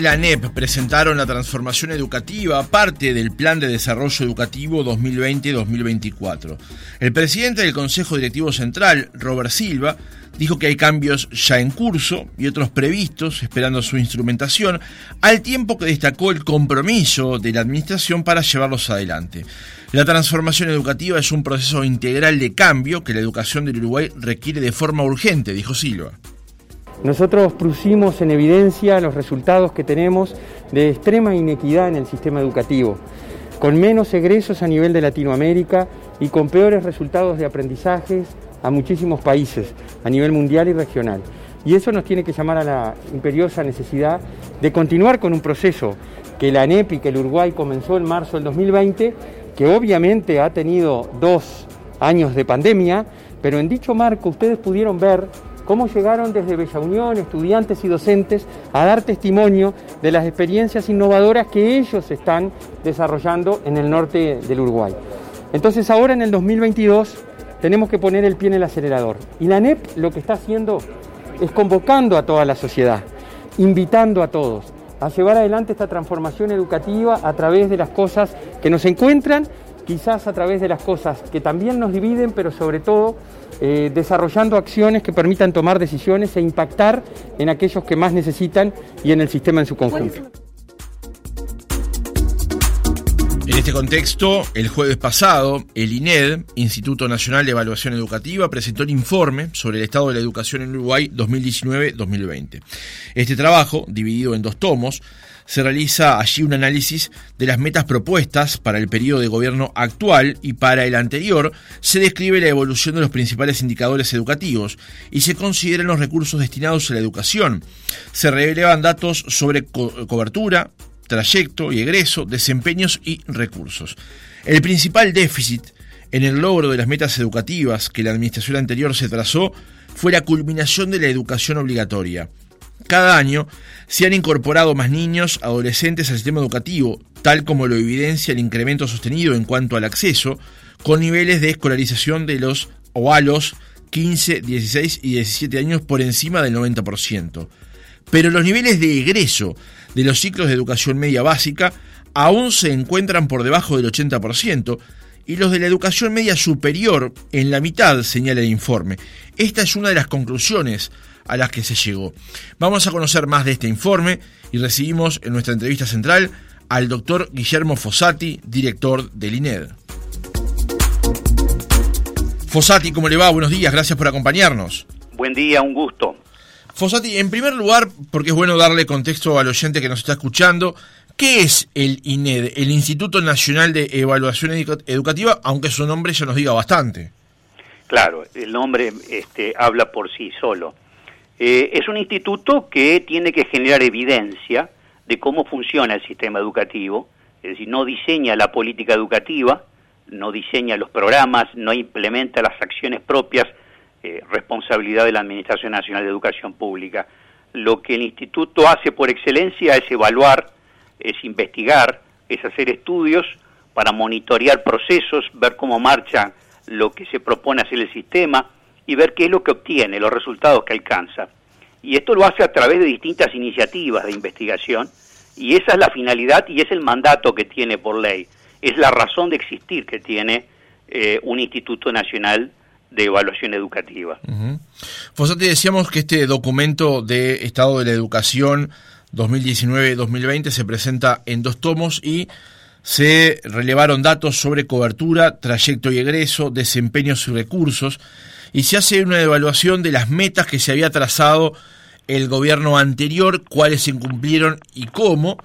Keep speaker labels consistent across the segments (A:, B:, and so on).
A: la ANEP presentaron la transformación educativa, parte del Plan de Desarrollo Educativo 2020-2024. El presidente del Consejo Directivo Central, Robert Silva, dijo que hay cambios ya en curso y otros previstos esperando su instrumentación, al tiempo que destacó el compromiso de la Administración para llevarlos adelante. La transformación educativa es un proceso integral de cambio que la educación del Uruguay requiere de forma urgente, dijo Silva.
B: Nosotros pusimos en evidencia los resultados que tenemos de extrema inequidad en el sistema educativo, con menos egresos a nivel de Latinoamérica y con peores resultados de aprendizajes a muchísimos países a nivel mundial y regional. Y eso nos tiene que llamar a la imperiosa necesidad de continuar con un proceso que la ANEP y que el Uruguay comenzó en marzo del 2020, que obviamente ha tenido dos años de pandemia, pero en dicho marco ustedes pudieron ver cómo llegaron desde Bella Unión estudiantes y docentes a dar testimonio de las experiencias innovadoras que ellos están desarrollando en el norte del Uruguay. Entonces ahora en el 2022 tenemos que poner el pie en el acelerador. Y la NEP lo que está haciendo es convocando a toda la sociedad, invitando a todos a llevar adelante esta transformación educativa a través de las cosas que nos encuentran quizás a través de las cosas que también nos dividen, pero sobre todo eh, desarrollando acciones que permitan tomar decisiones e impactar en aquellos que más necesitan y en el sistema en su conjunto.
A: En este contexto, el jueves pasado, el INED, Instituto Nacional de Evaluación Educativa, presentó el informe sobre el estado de la educación en Uruguay 2019-2020. Este trabajo, dividido en dos tomos, se realiza allí un análisis de las metas propuestas para el periodo de gobierno actual y para el anterior se describe la evolución de los principales indicadores educativos y se consideran los recursos destinados a la educación. Se relevan datos sobre cobertura, trayecto y egreso, desempeños y recursos. El principal déficit en el logro de las metas educativas que la administración anterior se trazó fue la culminación de la educación obligatoria. Cada año se han incorporado más niños, adolescentes al sistema educativo, tal como lo evidencia el incremento sostenido en cuanto al acceso, con niveles de escolarización de los o a los 15, 16 y 17 años por encima del 90%. Pero los niveles de egreso de los ciclos de educación media básica aún se encuentran por debajo del 80% y los de la educación media superior en la mitad, señala el informe. Esta es una de las conclusiones a las que se llegó. Vamos a conocer más de este informe y recibimos en nuestra entrevista central al doctor Guillermo Fossati, director del INED. Fossati, ¿cómo le va? Buenos días, gracias por acompañarnos.
C: Buen día, un gusto.
A: Fossati, en primer lugar, porque es bueno darle contexto al oyente que nos está escuchando, ¿qué es el INED, el Instituto Nacional de Evaluación Educativa, aunque su nombre ya nos diga bastante?
C: Claro, el nombre este, habla por sí solo. Eh, es un instituto que tiene que generar evidencia de cómo funciona el sistema educativo, es decir, no diseña la política educativa, no diseña los programas, no implementa las acciones propias, eh, responsabilidad de la Administración Nacional de Educación Pública. Lo que el instituto hace por excelencia es evaluar, es investigar, es hacer estudios para monitorear procesos, ver cómo marcha lo que se propone hacer el sistema, y ver qué es lo que obtiene, los resultados que alcanza. Y esto lo hace a través de distintas iniciativas de investigación y esa es la finalidad y es el mandato que tiene por ley, es la razón de existir que tiene eh, un Instituto Nacional de Evaluación Educativa.
A: Uh decíamos que este documento de Estado de la Educación 2019-2020 se presenta en dos tomos y se relevaron datos sobre cobertura, trayecto y egreso, desempeños y recursos y se hace una evaluación de las metas que se había trazado el gobierno anterior, cuáles se incumplieron y cómo,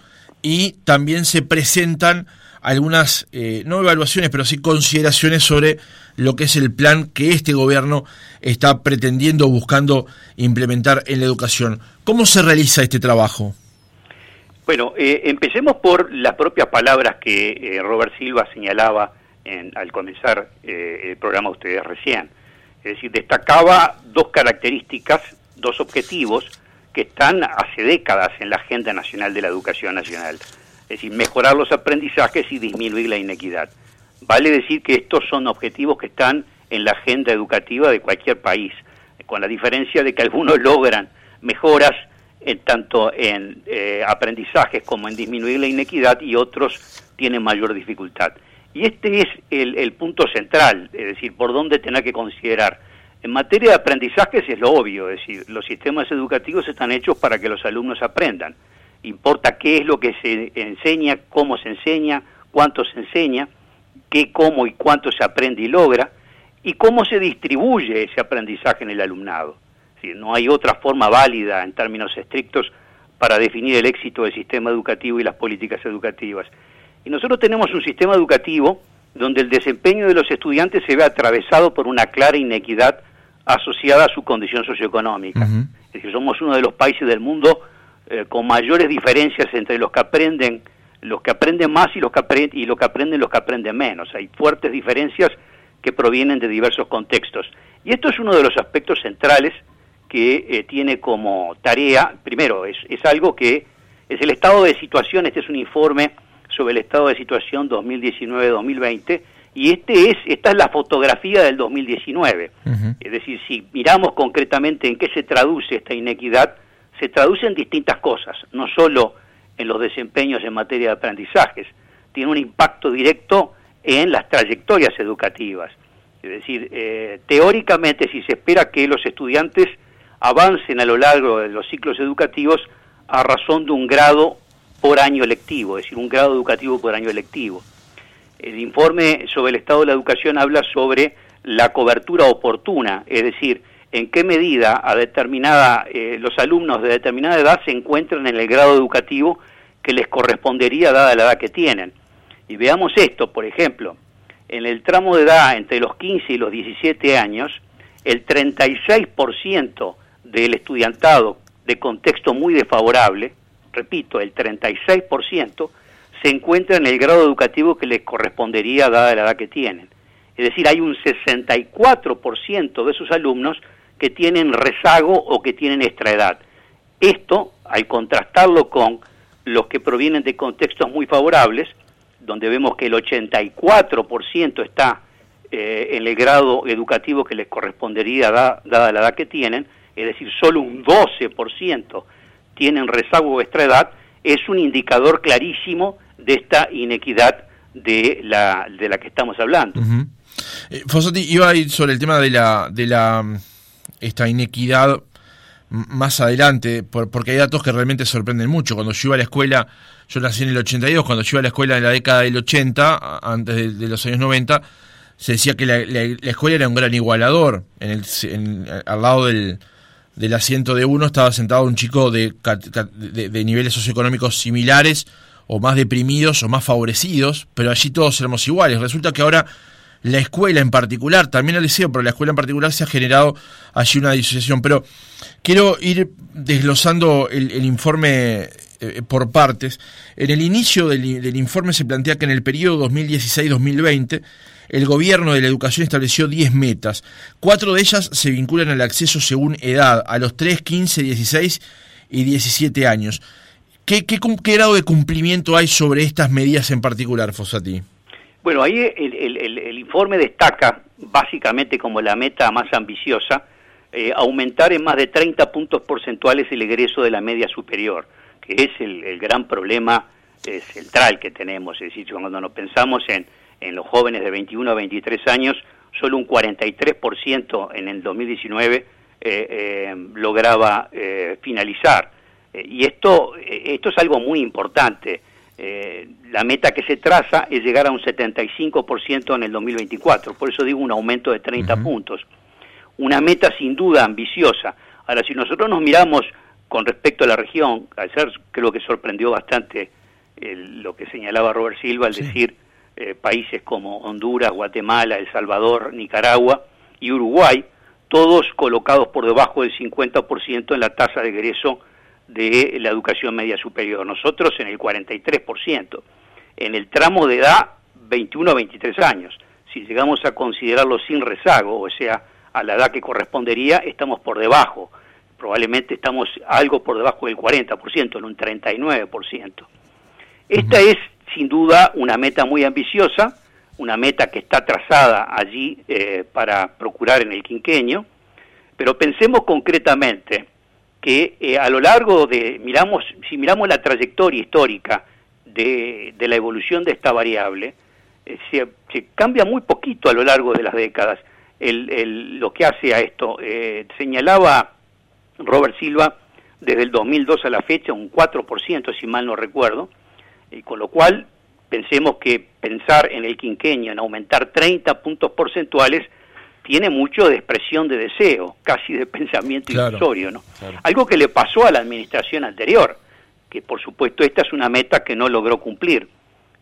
A: y también se presentan algunas, eh, no evaluaciones, pero sí consideraciones sobre lo que es el plan que este gobierno está pretendiendo, buscando implementar en la educación. ¿Cómo se realiza este trabajo?
C: Bueno, eh, empecemos por las propias palabras que eh, Robert Silva señalaba en, al comenzar el programa ustedes recién. Es decir, destacaba dos características, dos objetivos que están hace décadas en la Agenda Nacional de la Educación Nacional. Es decir, mejorar los aprendizajes y disminuir la inequidad. Vale decir que estos son objetivos que están en la agenda educativa de cualquier país, con la diferencia de que algunos logran mejoras en tanto en eh, aprendizajes como en disminuir la inequidad y otros tienen mayor dificultad. Y este es el, punto central, es decir, por dónde tener que considerar. En materia de aprendizajes es lo obvio, es decir, los sistemas educativos están hechos para que los alumnos aprendan. Importa qué es lo que se enseña, cómo se enseña, cuánto se enseña, qué, cómo y cuánto se aprende y logra, y cómo se distribuye ese aprendizaje en el alumnado. no hay otra forma válida en términos estrictos para definir el éxito del sistema educativo y las políticas educativas. Y nosotros tenemos un sistema educativo donde el desempeño de los estudiantes se ve atravesado por una clara inequidad asociada a su condición socioeconómica. Es decir, somos uno de los países del mundo eh, con mayores diferencias entre los que aprenden los que aprenden más y los que aprenden, y los que aprenden los que aprenden menos. Hay fuertes diferencias que provienen de diversos contextos. Y esto es uno de los aspectos centrales que eh, tiene como tarea, primero, es, es algo que es el estado de situación, este es un informe sobre el estado de situación 2019-2020 y este es esta es la fotografía del 2019. Es decir, si miramos concretamente en qué se traduce esta inequidad, se traduce en distintas cosas, no solo en los desempeños en materia de aprendizajes, tiene un impacto directo en las trayectorias educativas. Es decir, eh, teóricamente si se espera que los estudiantes avancen a lo largo de los ciclos educativos a razón de un grado por año lectivo, es decir, un grado educativo por año lectivo. El informe sobre el estado de la educación habla sobre la cobertura oportuna, es decir, en qué medida a determinada, eh, los alumnos de determinada edad se encuentran en el grado educativo que les correspondería dada la edad que tienen. Y veamos esto, por ejemplo, en el tramo de edad entre los 15 y los 17 años, el 36% del estudiantado de contexto muy desfavorable, repito, el 36%, se encuentra en el grado educativo que les correspondería dada la edad que tienen. Es decir, hay un 64% de sus alumnos que tienen rezago o que tienen extraedad. Esto, al contrastarlo con los que provienen de contextos muy favorables, donde vemos que el 84% está eh, en el grado educativo que les correspondería dada la edad que tienen, es decir, solo un 12% tienen rezago o extraedad, es un indicador clarísimo de esta inequidad de la, de la que estamos hablando.
A: Uh iba a ir sobre el tema de la, de la esta inequidad más adelante, porque hay datos que realmente sorprenden mucho. Cuando yo iba a la escuela, yo nací en el 82, cuando yo iba a la escuela en la década del 80, antes de, los años 90, se decía que la, escuela era un gran igualador. En el, al lado del, del, asiento de uno estaba sentado un chico de, de, niveles socioeconómicos similares, o más deprimidos, o más favorecidos, pero allí todos éramos iguales. Resulta que ahora la escuela en particular, también el liceo, pero la escuela en particular se ha generado allí una disociación. Pero quiero ir desglosando el, informe eh, por partes. En el inicio del, informe se plantea que en el periodo 2016-2020 el gobierno de la educación estableció 10 metas. Cuatro de ellas se vinculan al acceso según edad, a los 3, 15, 16 y 17 años. ¿Qué, qué, qué grado de cumplimiento hay sobre estas medidas en particular, Fossati?
C: Bueno, ahí el, informe destaca básicamente como la meta más ambiciosa eh, aumentar en más de 30 puntos porcentuales el egreso de la media superior, que es el, gran problema eh, central que tenemos. Es decir, cuando nos pensamos en, en los jóvenes de 21 a 23 años, solo un 43% en el 2019 eh, lograba finalizar. y esto, esto es algo muy importante. Eh, la meta que se traza es llegar a un 75% en el 2024, por eso digo un aumento de 30 puntos. Una meta sin duda ambiciosa. Ahora, si nosotros nos miramos con respecto a la región, ayer creo que sorprendió bastante lo que señalaba Robert Silva al decir eh, países como Honduras, Guatemala, El Salvador, Nicaragua y Uruguay, todos colocados por debajo del 50% en la tasa de egreso de la educación media superior, nosotros en el 43%, en el tramo de edad 21 a 23 años. Si llegamos a considerarlo sin rezago, o sea, a la edad que correspondería, estamos por debajo. Probablemente estamos algo por debajo del 40%, en un 39%. Esta es, sin duda, una meta muy ambiciosa, una meta que está trazada allí eh, para procurar en el quinquenio, pero pensemos concretamente que eh, a lo largo de, miramos, si miramos la trayectoria histórica de, la evolución de esta variable, eh, se, cambia muy poquito a lo largo de las décadas el, lo que hace a esto. Eh, señalaba Robert Silva desde el 2002 a la fecha un 4%, si mal no recuerdo, y con lo cual pensemos que pensar en el quinquenio, en aumentar 30 puntos porcentuales, tiene mucho de expresión de deseo, casi de pensamiento ilusorio, ¿no? Algo que le pasó a la administración anterior, que por supuesto esta es una meta que no logró cumplir,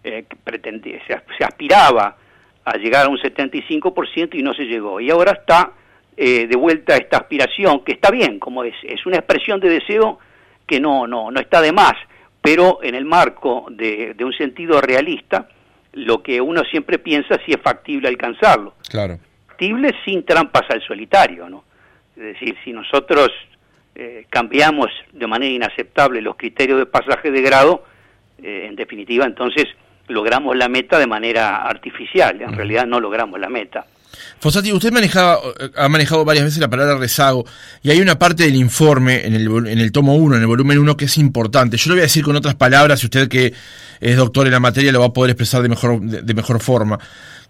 C: eh, pretendía, se, aspiraba a llegar a un 75% y no se llegó, y ahora está eh, de vuelta esta aspiración, que está bien, como es, es una expresión de deseo que no, no, no está de más, pero en el marco de, de un sentido realista, lo que uno siempre piensa si es factible alcanzarlo.
A: Claro
C: sin trampas al solitario, ¿no? Es decir, si nosotros eh, cambiamos de manera inaceptable los criterios de pasaje de grado, eh, en definitiva, entonces logramos la meta de manera artificial, en realidad no logramos la meta.
A: Fossati, usted ha manejado varias veces la palabra rezago y hay una parte del informe en el, en el tomo 1, en el volumen 1, que es importante. Yo lo voy a decir con otras palabras, y usted que es doctor en la materia lo va a poder expresar de mejor, de mejor forma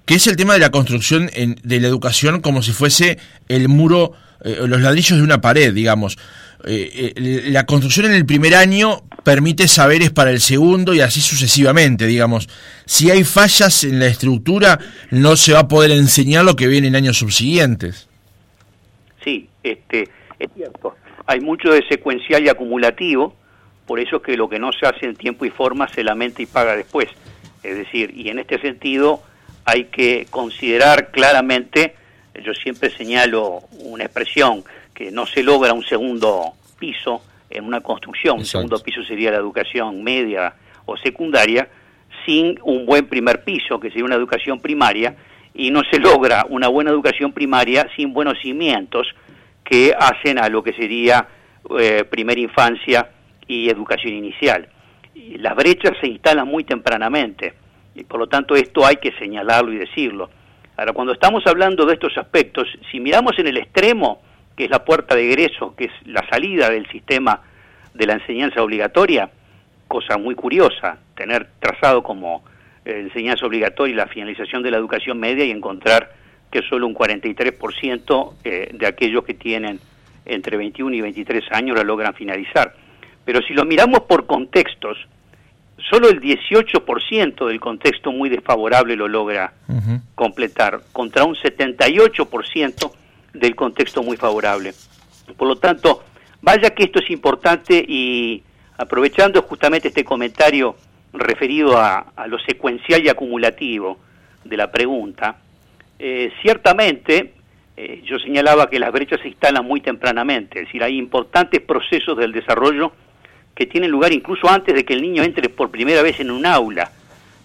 A: que es el tema de la construcción de la educación como si fuese el muro, eh, los ladrillos de una pared, digamos. Eh, eh, la construcción en el primer año permite saberes para el segundo y así sucesivamente, digamos. Si hay fallas en la estructura, no se va a poder enseñar lo que viene en años subsiguientes.
C: Sí, este, es cierto. Hay mucho de secuencial y acumulativo, por eso es que lo que no se hace en tiempo y forma se lamenta y paga después. Es decir, y en este sentido, hay que considerar claramente, yo siempre señalo una expresión, que no se logra un segundo piso en una construcción, un segundo piso sería la educación media o secundaria, sin un buen primer piso, que sería una educación primaria, y no se logra una buena educación primaria sin buenos cimientos que hacen a lo que sería eh, primera infancia y educación inicial. las brechas se instalan muy tempranamente y por lo tanto esto hay que señalarlo y decirlo. Ahora, cuando estamos hablando de estos aspectos, si miramos en el extremo, que es la puerta de egreso, que es la salida del sistema de la enseñanza obligatoria, cosa muy curiosa, tener trazado como eh, enseñanza obligatoria la finalización de la educación media y encontrar que solo un 43% eh, de aquellos que tienen entre 21 y 23 años la logran finalizar. Pero si lo miramos por contextos, solo el 18% del contexto muy desfavorable lo logra completar, contra un 78% del contexto muy favorable. Por lo tanto, vaya que esto es importante y aprovechando justamente este comentario referido a, lo secuencial y acumulativo de la pregunta, eh, ciertamente eh, yo señalaba que las brechas se instalan muy tempranamente, es decir, hay importantes procesos del desarrollo que tienen lugar incluso antes de que el niño entre por primera vez en un aula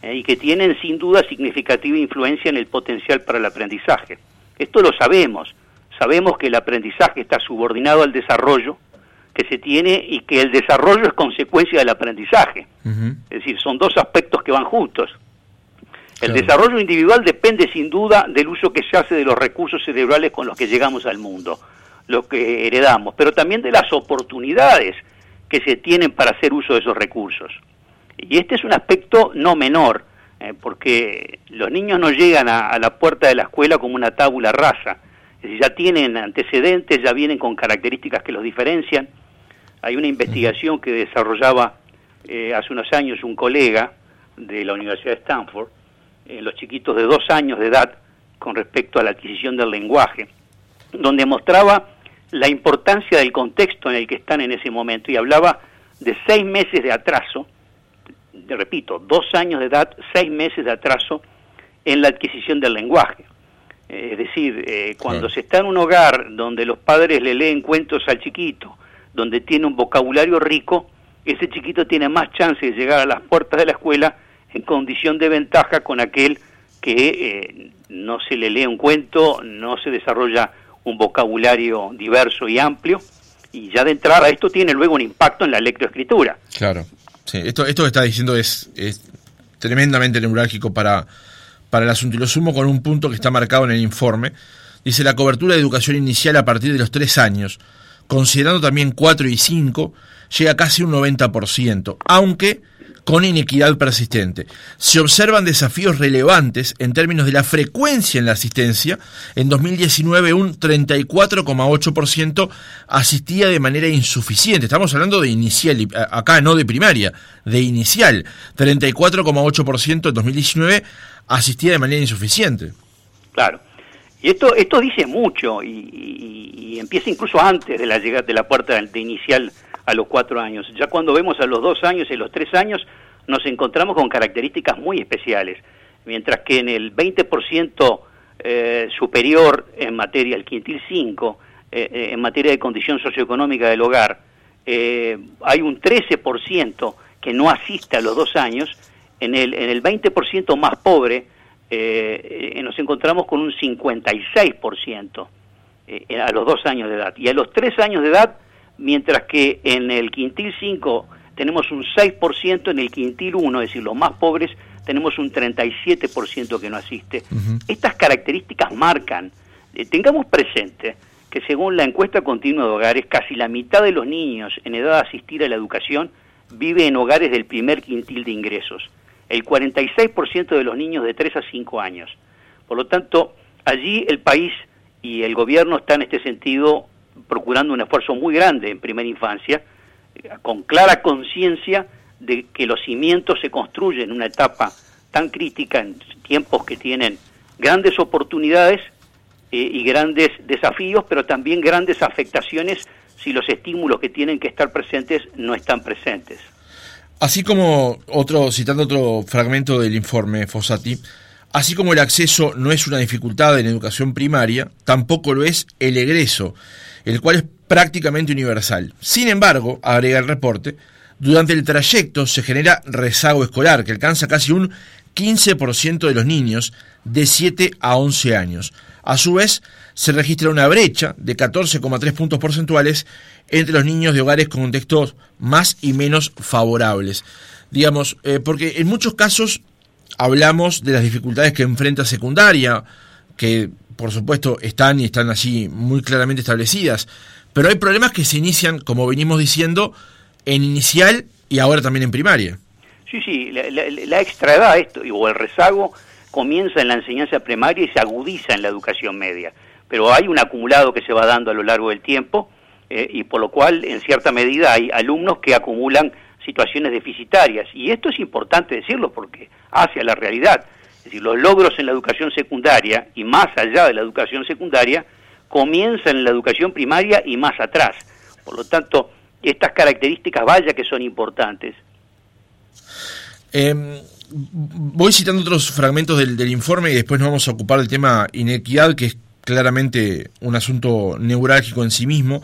C: eh, y que tienen sin duda significativa influencia en el potencial para el aprendizaje. Esto lo sabemos, sabemos que el aprendizaje está subordinado al desarrollo que se tiene y que el desarrollo es consecuencia del aprendizaje. Es decir, son dos aspectos que van juntos. El desarrollo individual depende sin duda del uso que se hace de los recursos cerebrales con los que llegamos al mundo, lo que heredamos, pero también de las oportunidades que se tienen para hacer uso de esos recursos. Y este es un aspecto no menor, eh, porque los niños no llegan a, la puerta de la escuela como una tábula rasa, es decir, ya tienen antecedentes, ya vienen con características que los diferencian. Hay una investigación que desarrollaba eh, hace unos años un colega de la Universidad de Stanford, en los chiquitos de dos años de edad, con respecto a la adquisición del lenguaje, donde mostraba la importancia del contexto en el que están en ese momento y hablaba de seis meses de atraso, repito, dos años de edad, seis meses de atraso en la adquisición del lenguaje. Eh, es decir, eh, cuando se está en un hogar donde los padres le leen cuentos al chiquito, donde tiene un vocabulario rico, ese chiquito tiene más chance de llegar a las puertas de la escuela en condición de ventaja con aquel que eh, no se le lee un cuento, no se desarrolla un vocabulario diverso y amplio, y ya de entrada esto tiene luego un impacto en la lectoescritura.
A: Claro, sí, esto, esto que está diciendo es, es tremendamente neurálgico para, para el asunto, y lo sumo con un punto que está marcado en el informe. Dice la cobertura de educación inicial a partir de los tres años, considerando también 4 y 5, llega casi un 90%, aunque con inequidad persistente. Se observan desafíos relevantes en términos de la frecuencia en la asistencia. En 2019 un 34,8% asistía de manera insuficiente. Estamos hablando de inicial, acá no de primaria, de inicial. 34,8% en 2019 asistía de manera insuficiente.
C: Claro. Y esto, esto dice mucho y, empieza incluso antes de la llegada de la puerta de inicial a los cuatro años. Ya cuando vemos a los dos años y los tres años, nos encontramos con características muy especiales. Mientras que en el 20% eh, superior en materia, el quintil 5, eh, eh, en materia de condición socioeconómica del hogar, hay un 13% que no asiste a los dos años, en el, en el 20% más pobre nos encontramos con un 56% a los dos años de edad. Y a los tres años de edad mientras que en el quintil 5 tenemos un 6%, en el quintil 1, es decir, los más pobres, tenemos un 37% que no asiste. Estas características marcan, eh, tengamos presente que según la encuesta continua de hogares, casi la mitad de los niños en edad de asistir a la educación vive en hogares del primer quintil de ingresos, el 46% de los niños de 3 a 5 años. Por lo tanto, allí el país y el gobierno está en este sentido procurando un esfuerzo muy grande en primera infancia, con clara conciencia de que los cimientos se construyen en una etapa tan crítica, en tiempos que tienen grandes oportunidades eh, y grandes desafíos, pero también grandes afectaciones si los estímulos que tienen que estar presentes no están presentes.
A: Así como otro, citando otro fragmento del informe Fossati, así como el acceso no es una dificultad en educación primaria, tampoco lo es el egreso el cual es prácticamente universal. Sin embargo, agrega el reporte, durante el trayecto se genera rezago escolar que alcanza casi un 15% de los niños de 7 a 11 años. A su vez, se registra una brecha de 14,3 puntos porcentuales entre los niños de hogares con contextos más y menos favorables. Digamos, eh, porque en muchos casos hablamos de las dificultades que enfrenta secundaria, que por supuesto, están y están así muy claramente establecidas, pero hay problemas que se inician, como venimos diciendo, en inicial y ahora también en primaria.
C: Sí, sí, la, la, extraedad esto, o el rezago comienza en la enseñanza primaria y se agudiza en la educación media, pero hay un acumulado que se va dando a lo largo del tiempo eh, y por lo cual, en cierta medida, hay alumnos que acumulan situaciones deficitarias y esto es importante decirlo porque hacia la realidad. Es decir, los logros en la educación secundaria y más allá de la educación secundaria comienzan en la educación primaria y más atrás. Por lo tanto, estas características vaya que son importantes.
A: Em, voy citando otros fragmentos del, del, informe y después nos vamos a ocupar del tema inequidad, que es claramente un asunto neurálgico en sí mismo.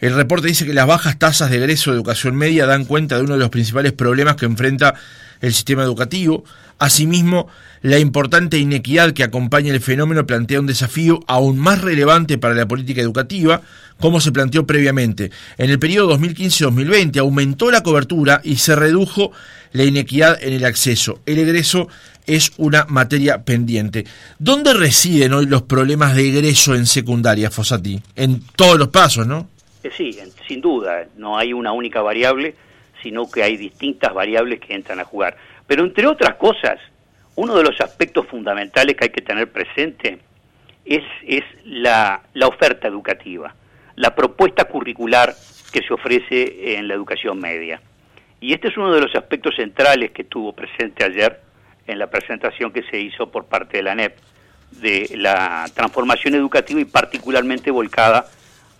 A: El reporte dice que las bajas tasas de egreso de educación media dan cuenta de uno de los principales problemas que enfrenta el sistema educativo. Asimismo, la importante inequidad que acompaña el fenómeno plantea un desafío aún más relevante para la política educativa, como se planteó previamente. En el periodo 2015-2020 aumentó la cobertura y se redujo la inequidad en el acceso. El egreso es una materia pendiente. ¿Dónde residen hoy los problemas de egreso en secundaria, Fossati? En todos los pasos, ¿no?
C: Eh, sí, sin duda. No hay una única variable, sino que hay distintas variables que entran a jugar. Pero entre otras cosas, uno de los aspectos fundamentales que hay que tener presente es, es la, la oferta educativa, la propuesta curricular que se ofrece en la educación media. Y este es uno de los aspectos centrales que estuvo presente ayer en la presentación que se hizo por parte de la NEP, de la transformación educativa y particularmente volcada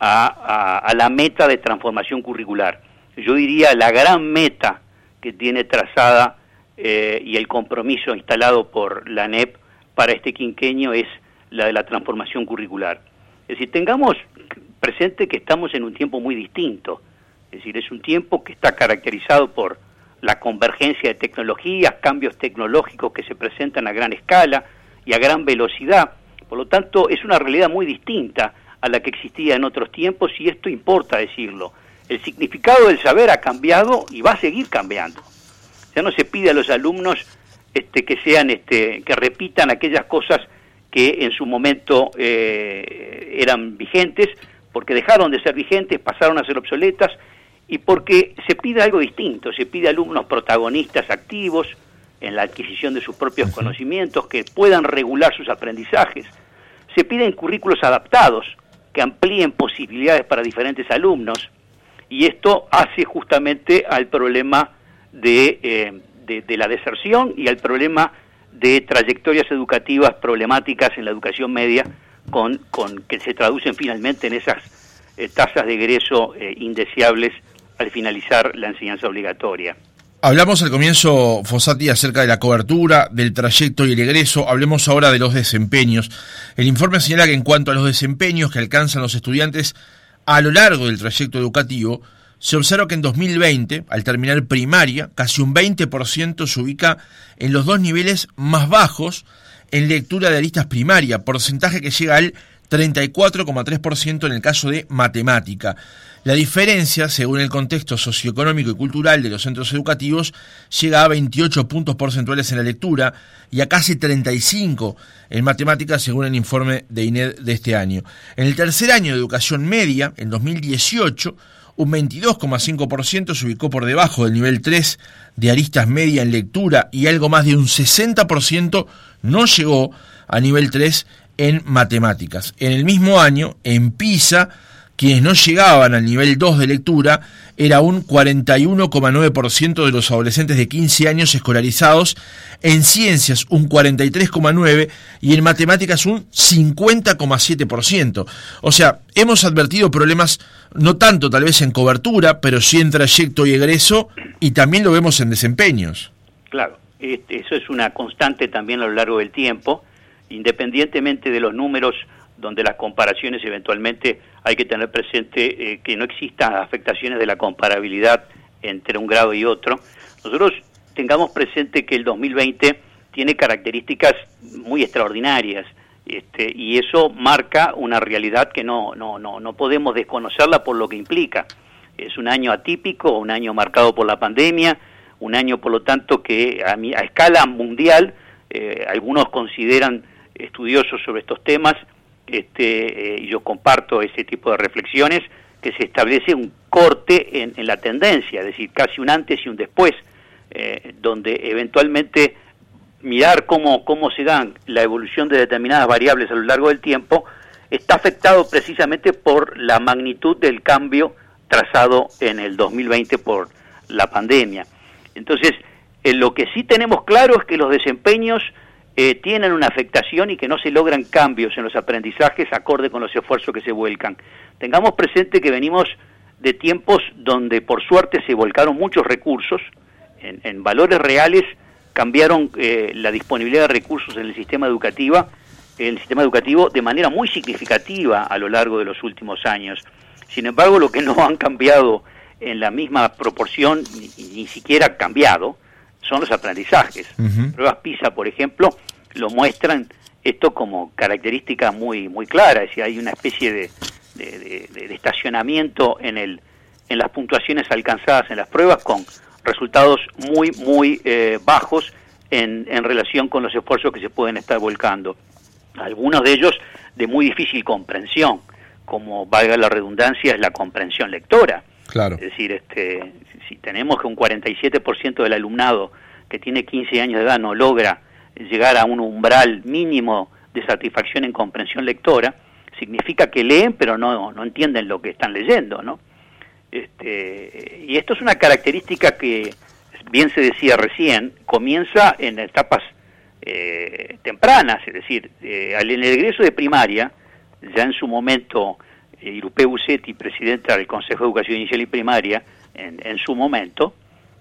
C: a, a, la meta de transformación curricular. Yo diría la gran meta que tiene trazada eh, y el compromiso instalado por la NEP para este quinqueño es la de la transformación curricular. Es decir, tengamos presente que estamos en un tiempo muy distinto. Es decir, es un tiempo que está caracterizado por la convergencia de tecnologías, cambios tecnológicos que se presentan a gran escala y a gran velocidad. Por lo tanto, es una realidad muy distinta a la que existía en otros tiempos y esto importa decirlo. El significado del saber ha cambiado y va a seguir cambiando. Ya no se pide a los alumnos este, que sean, este, que repitan aquellas cosas que en su momento eh, eran vigentes, porque dejaron de ser vigentes, pasaron a ser obsoletas y porque se pide algo distinto, se pide alumnos protagonistas activos en la adquisición de sus propios conocimientos, que puedan regular sus aprendizajes. Se piden currículos adaptados, que amplíen posibilidades para diferentes alumnos, y esto hace justamente al problema de, eh, de, la deserción y al problema de trayectorias educativas problemáticas en la educación media, con, con que se traducen finalmente en esas eh, tasas de egreso eh, indeseables al finalizar la enseñanza obligatoria.
A: Hablamos al comienzo, Fossati, acerca de la cobertura, del trayecto y el egreso. Hablemos ahora de los desempeños. El informe señala que en cuanto a los desempeños que alcanzan los estudiantes a lo largo del trayecto educativo, se observa que en 2020, al terminar primaria, casi un 20% se ubica en los dos niveles más bajos en lectura de aristas primaria, porcentaje que llega al 34,3% en el caso de matemática. La diferencia, según el contexto socioeconómico y cultural de los centros educativos, llega a 28 puntos porcentuales en la lectura y a casi 35 en matemáticas, según el informe de INED de este año. En el tercer año de educación media, en 2018, un 22,5% se ubicó por debajo del nivel 3 de aristas media en lectura y algo más de un 60% no llegó a nivel 3 en matemáticas. En el mismo año, en PISA, quienes no llegaban al nivel 2 de lectura era un 41,9% de los adolescentes de 15 años escolarizados, en ciencias un 43,9% y en matemáticas un 50,7%. O sea, hemos advertido problemas no tanto tal vez en cobertura, pero sí en trayecto y egreso y también lo vemos en desempeños.
C: Claro, este, eso es una constante también a lo largo del tiempo, independientemente de los números donde las comparaciones eventualmente hay que tener presente eh, que no existan afectaciones de la comparabilidad entre un grado y otro. Nosotros tengamos presente que el 2020 tiene características muy extraordinarias este, y eso marca una realidad que no, no, no, no podemos desconocerla por lo que implica. Es un año atípico, un año marcado por la pandemia, un año por lo tanto que a, a escala mundial eh, algunos consideran estudiosos sobre estos temas este, eh, yo comparto ese tipo de reflexiones, que se establece un corte en, la tendencia, es decir, casi un antes y un después, eh, donde eventualmente mirar cómo, cómo se dan la evolución de determinadas variables a lo largo del tiempo está afectado precisamente por la magnitud del cambio trazado en el 2020 por la pandemia. Entonces, en lo que sí tenemos claro es que los desempeños eh, tienen una afectación y que no se logran cambios en los aprendizajes acorde con los esfuerzos que se vuelcan. Tengamos presente que venimos de tiempos donde por suerte se volcaron muchos recursos, en, valores reales cambiaron eh, la disponibilidad de recursos en el sistema educativo, el sistema educativo de manera muy significativa a lo largo de los últimos años. Sin embargo, lo que no han cambiado en la misma proporción, ni, ni siquiera cambiado, son los aprendizajes. Pruebas PISA, por ejemplo, lo muestran esto como característica muy muy clara, es decir, hay una especie de, de, estacionamiento en, el, en las puntuaciones alcanzadas en las pruebas con resultados muy, muy eh, bajos en, en relación con los esfuerzos que se pueden estar volcando. Algunos de ellos de muy difícil comprensión, como valga la redundancia, es la comprensión lectora. Es decir, este, si tenemos que un 47% del alumnado que tiene 15 años de edad no logra llegar a un umbral mínimo de satisfacción en comprensión lectora, significa que leen pero no, no entienden lo que están leyendo, ¿no? Este, y esto es una característica que, bien se decía recién, comienza en etapas eh, tempranas, es decir, eh, en el egreso de primaria, ya en su momento, eh, Irupe Bucetti, presidenta del Consejo de Educación Inicial y Primaria, en, en su momento,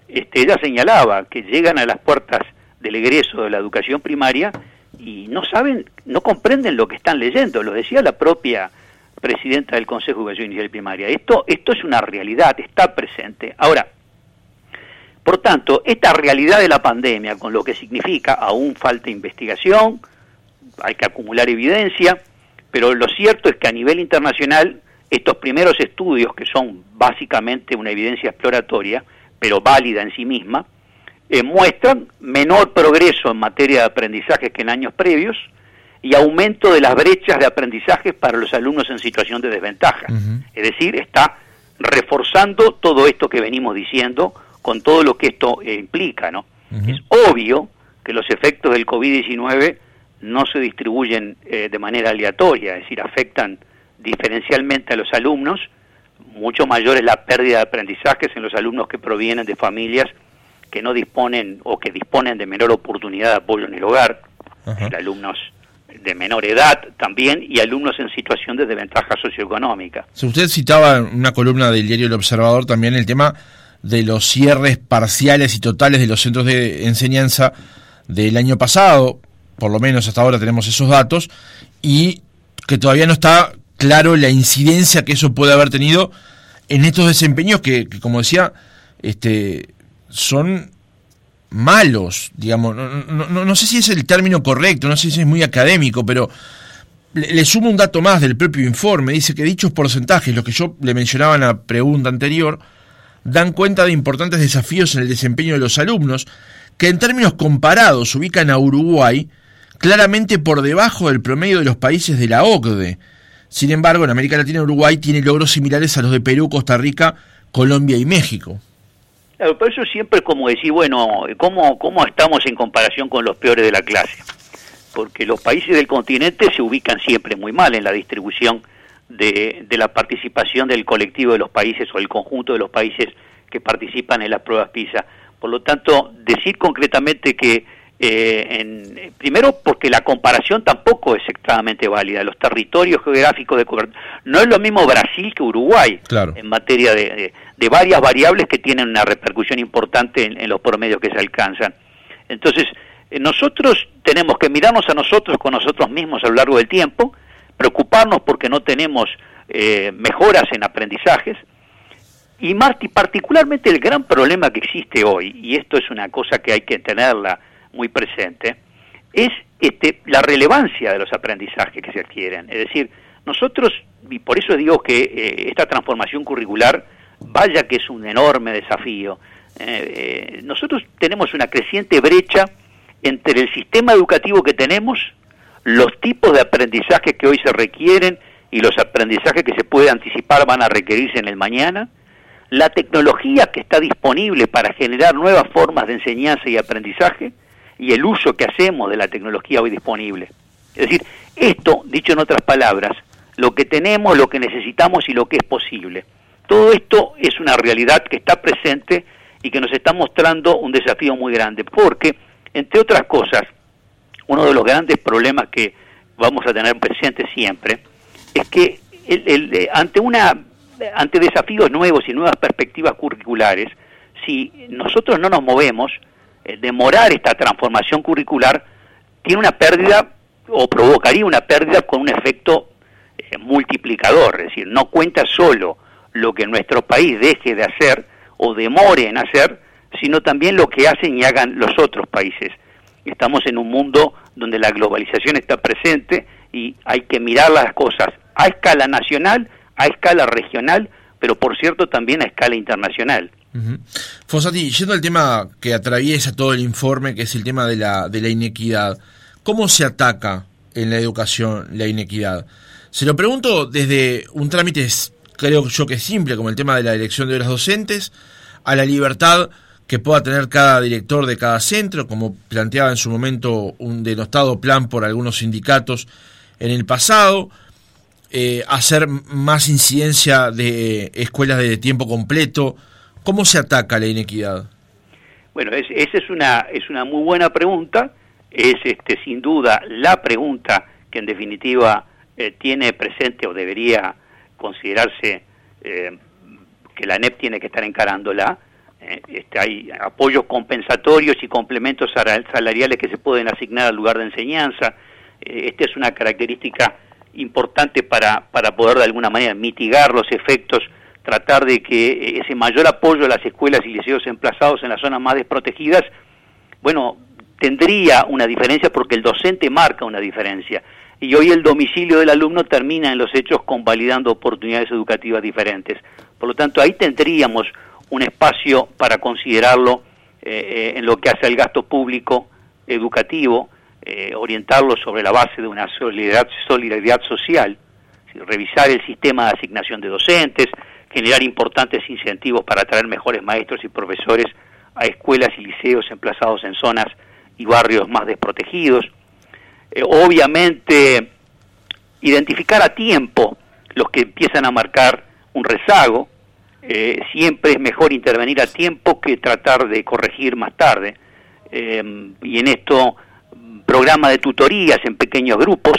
C: este, ella señalaba que llegan a las puertas del egreso de la educación primaria y no saben, no comprenden lo que están leyendo, lo decía la propia presidenta del Consejo de Educación Inicial y Primaria. Esto, esto es una realidad, está presente. Ahora, por tanto, esta realidad de la pandemia, con lo que significa, aún falta investigación, hay que acumular evidencia, pero lo cierto es que a nivel internacional, estos primeros estudios, que son básicamente una evidencia exploratoria, pero válida en sí misma, eh, muestran menor progreso en materia de aprendizaje que en años previos y aumento de las brechas de aprendizaje para los alumnos en situación de desventaja. Es decir, está reforzando todo esto que venimos diciendo con todo lo que esto eh, implica, ¿no? Es obvio que los efectos del COVID-19 no se distribuyen eh, de manera aleatoria, es decir, afectan diferencialmente a los alumnos, mucho mayor es la pérdida de aprendizajes en los alumnos que provienen de familias que no disponen o que disponen de menor oportunidad de apoyo en el hogar, alumnos de menor edad también y alumnos en situación de desventaja socioeconómica.
A: usted citaba en una columna del diario El Observador también el tema de los cierres parciales y totales de los centros de enseñanza del año pasado, por lo menos hasta ahora tenemos esos datos, y que todavía no está claro la incidencia que eso puede haber tenido en estos desempeños que, como decía, este, son malos, digamos, no, no, no, sé si es el término correcto, no sé si es muy académico, pero le, sumo un dato más del propio informe, dice que dichos porcentajes, lo que yo le mencionaba en la pregunta anterior, dan cuenta de importantes desafíos en el desempeño de los alumnos, que en términos comparados ubican a Uruguay claramente por debajo del promedio de los países de la OCDE. Sin embargo, en América Latina Uruguay tiene logros similares a los de Perú, Costa Rica, Colombia y México.
C: Claro, por eso siempre es como decir, bueno, ¿cómo, ¿cómo estamos en comparación con los peores de la clase? Porque los países del continente se ubican siempre muy mal en la distribución de, de la participación del colectivo de los países o el conjunto de los países que participan en las pruebas PISA. Por lo tanto, decir concretamente que eh, en, primero porque la comparación tampoco es extremadamente válida. Los territorios geográficos de no es lo mismo Brasil que Uruguay en materia de, de, varias variables que tienen una repercusión importante en, los promedios que se alcanzan. Entonces, eh, nosotros tenemos que mirarnos a nosotros con nosotros mismos a lo largo del tiempo, preocuparnos porque no tenemos eh, mejoras en aprendizajes, y Marty, particularmente el gran problema que existe hoy, y esto es una cosa que hay que tenerla muy presente, es este, la relevancia de los aprendizajes que se adquieren. Es decir, nosotros, y por eso digo que eh, esta transformación curricular, vaya que es un enorme desafío, eh, eh, nosotros tenemos una creciente brecha entre el sistema educativo que tenemos, los tipos de aprendizaje que hoy se requieren y los aprendizajes que se puede anticipar van a requerirse en el mañana, la tecnología que está disponible para generar nuevas formas de enseñanza y aprendizaje, y el uso que hacemos de la tecnología hoy disponible. Es decir, esto, dicho en otras palabras, lo que tenemos, lo que necesitamos y lo que es posible. Todo esto es una realidad que está presente y que nos está mostrando un desafío muy grande, porque, entre otras cosas, uno de los grandes problemas que vamos a tener presente siempre es que el, ante una ante desafíos nuevos y nuevas perspectivas curriculares, si nosotros no nos movemos, eh, demorar esta transformación curricular tiene una pérdida o provocaría una pérdida con un efecto eh, multiplicador, es decir, no cuenta solo lo que nuestro país deje de hacer o demore en hacer, sino también lo que hacen y hagan los otros países. Estamos en un mundo donde la globalización está presente y hay que mirar las cosas a escala nacional, a escala regional, pero por cierto también a escala internacional.
A: Fosati, yendo al tema que atraviesa todo el informe, que es el tema de la, de la inequidad, ¿cómo se ataca en la educación la inequidad? Se lo pregunto desde un trámite, creo yo que simple, como el tema de la elección de horas docentes, a la libertad que pueda tener cada director de cada centro, como planteaba en su momento un denostado plan por algunos sindicatos en el pasado, eh, hacer más incidencia de escuelas de tiempo completo, ¿Cómo se ataca la inequidad?
C: Bueno, esa es una, es una muy buena pregunta, es este, sin duda la pregunta que en definitiva eh, tiene presente o debería considerarse eh, que la NEP tiene que estar encarándola. Eh, este, hay apoyos compensatorios y complementos salariales que se pueden asignar al lugar de enseñanza. esta es una característica importante para, para poder de alguna manera mitigar los efectos tratar de que ese mayor apoyo a las escuelas y liceos emplazados en las zonas más desprotegidas, bueno, tendría una diferencia porque el docente marca una diferencia. Y hoy el domicilio del alumno termina en los hechos convalidando oportunidades educativas diferentes. Por lo tanto, ahí tendríamos un espacio para considerarlo eh, eh, en lo que hace al gasto público educativo, eh, orientarlo sobre la base de una solidaridad, solidaridad social, revisar el sistema de asignación de docentes, generar importantes incentivos para atraer mejores maestros y profesores a escuelas y liceos emplazados en zonas y barrios más desprotegidos. Eh, obviamente, identificar a tiempo los que empiezan a marcar un rezago. Eh, siempre es mejor intervenir a tiempo que tratar de corregir más tarde. y en esto programa de tutorías en pequeños grupos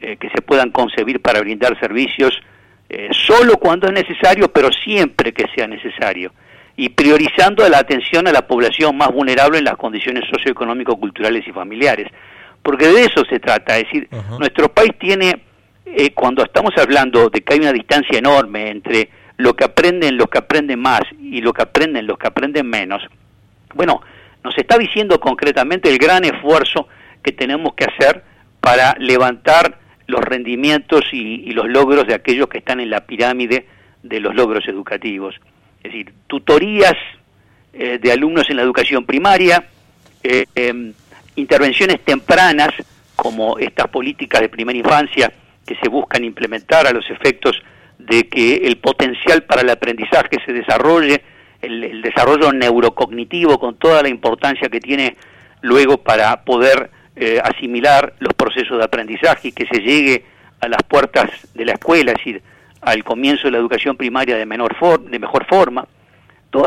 C: eh, que se puedan concebir para brindar servicios eh, solo cuando es necesario, pero siempre que sea necesario, y priorizando la atención a la población más vulnerable en las condiciones socioeconómico, culturales y familiares. Porque de eso se trata, es decir, nuestro país tiene, eh, cuando estamos hablando de que hay una distancia enorme entre lo que aprenden los que aprenden más y lo que aprenden los que aprenden menos, bueno, nos está diciendo concretamente el gran esfuerzo que tenemos que hacer para levantar los rendimientos y, los logros de aquellos que están en la pirámide de los logros educativos. Es decir, tutorías eh, de alumnos en la educación primaria, eh, em, intervenciones tempranas como estas políticas de primera infancia que se buscan implementar a los efectos de que el potencial para el aprendizaje se desarrolle, el desarrollo neurocognitivo con toda la importancia que tiene luego para poder eh, asimilar los procesos de aprendizaje y que se llegue a las puertas de la escuela, es decir, al comienzo de la educación primaria de, menor de mejor forma.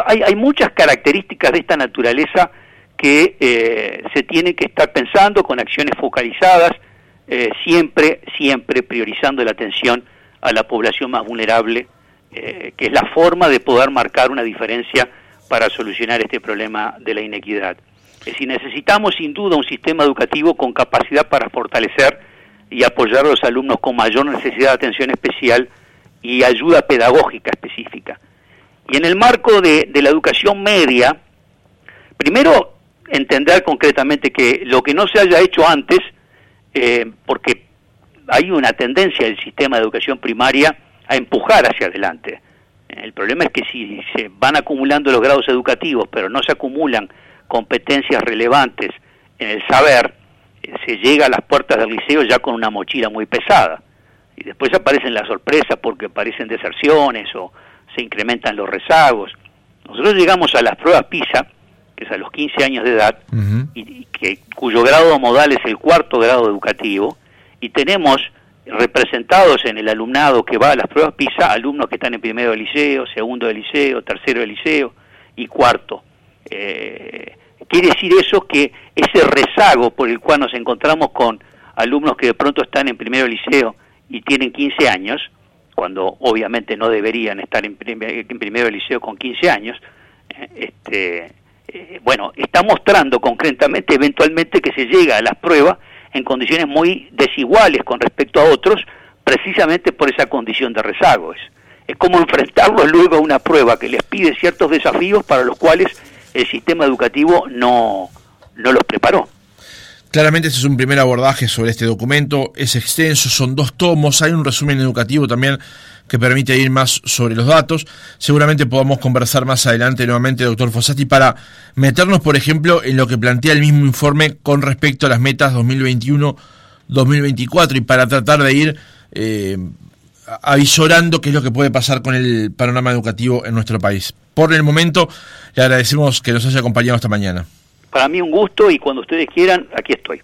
C: hay, hay, muchas características de esta naturaleza que eh, se tienen que estar pensando con acciones focalizadas, eh, siempre, siempre priorizando la atención a la población más vulnerable, que es la forma de poder marcar una diferencia para solucionar este problema de la inequidad. Es decir, necesitamos sin duda un sistema educativo con capacidad para fortalecer y apoyar a los alumnos con mayor necesidad de atención especial y ayuda pedagógica específica. Y en el marco de, la educación media, primero entender concretamente que lo que no se haya hecho antes, eh, porque hay una tendencia del sistema de educación primaria a empujar hacia adelante. El problema es que si se van acumulando los grados educativos, pero no se acumulan competencias relevantes en el saber, eh, se llega a las puertas del liceo ya con una mochila muy pesada. Y después aparecen las sorpresas porque aparecen deserciones o se incrementan los rezagos. Nosotros llegamos a las pruebas PISA, que es a los 15 años de edad, y, que, cuyo grado modal es el cuarto grado educativo, y tenemos representados en el alumnado que va a las pruebas PISA, alumnos que están en primero de liceo, segundo de liceo, tercero de liceo y cuarto. Eh, quiere decir eso que ese rezago por el cual nos encontramos con alumnos que de pronto están en primero liceo y tienen 15 años, cuando obviamente no deberían estar en, primero liceo con 15 años, eh, este, eh, bueno, está mostrando concretamente eventualmente que se llega a las pruebas en condiciones muy desiguales con respecto a otros, precisamente por esa condición de rezago. Es, es como enfrentarlos luego a una prueba que les pide ciertos desafíos para los cuales el sistema educativo no, no los preparó.
A: Claramente ese es un primer abordaje sobre este documento, es extenso, son dos tomos, hay un resumen educativo también que permite ir más sobre los datos. Seguramente podamos conversar más adelante nuevamente, doctor Fossati, para meternos, por ejemplo, en lo que plantea el mismo informe con respecto a las metas 2021-2024 y para tratar de ir eh, avisorando qué es lo que puede pasar con el panorama educativo en nuestro país. Por el momento, le agradecemos que nos haya acompañado esta mañana.
C: Para mí un gusto y cuando ustedes quieran, aquí estoy.